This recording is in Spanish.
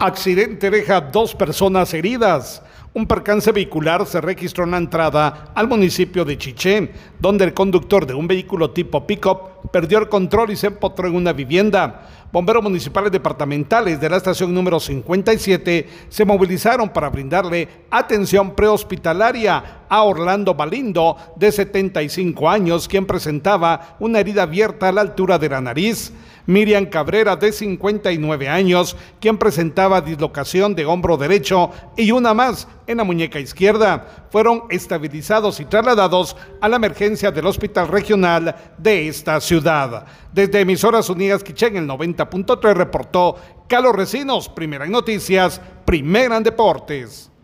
Accidente deja dos personas heridas. Un percance vehicular se registró en la entrada al municipio de Chichén, donde el conductor de un vehículo tipo pick-up perdió el control y se empotró en una vivienda. Bomberos municipales departamentales de la estación número 57 se movilizaron para brindarle atención prehospitalaria a Orlando Balindo, de 75 años, quien presentaba una herida abierta a la altura de la nariz. Miriam Cabrera, de 59 años, quien presentaba dislocación de hombro derecho y una más en la muñeca izquierda. Fueron estabilizados y trasladados a la emergencia del Hospital Regional de esta ciudad. Desde Emisoras Unidas Quichén, el 90.3 reportó Carlos Recinos, primera en noticias, primera en deportes.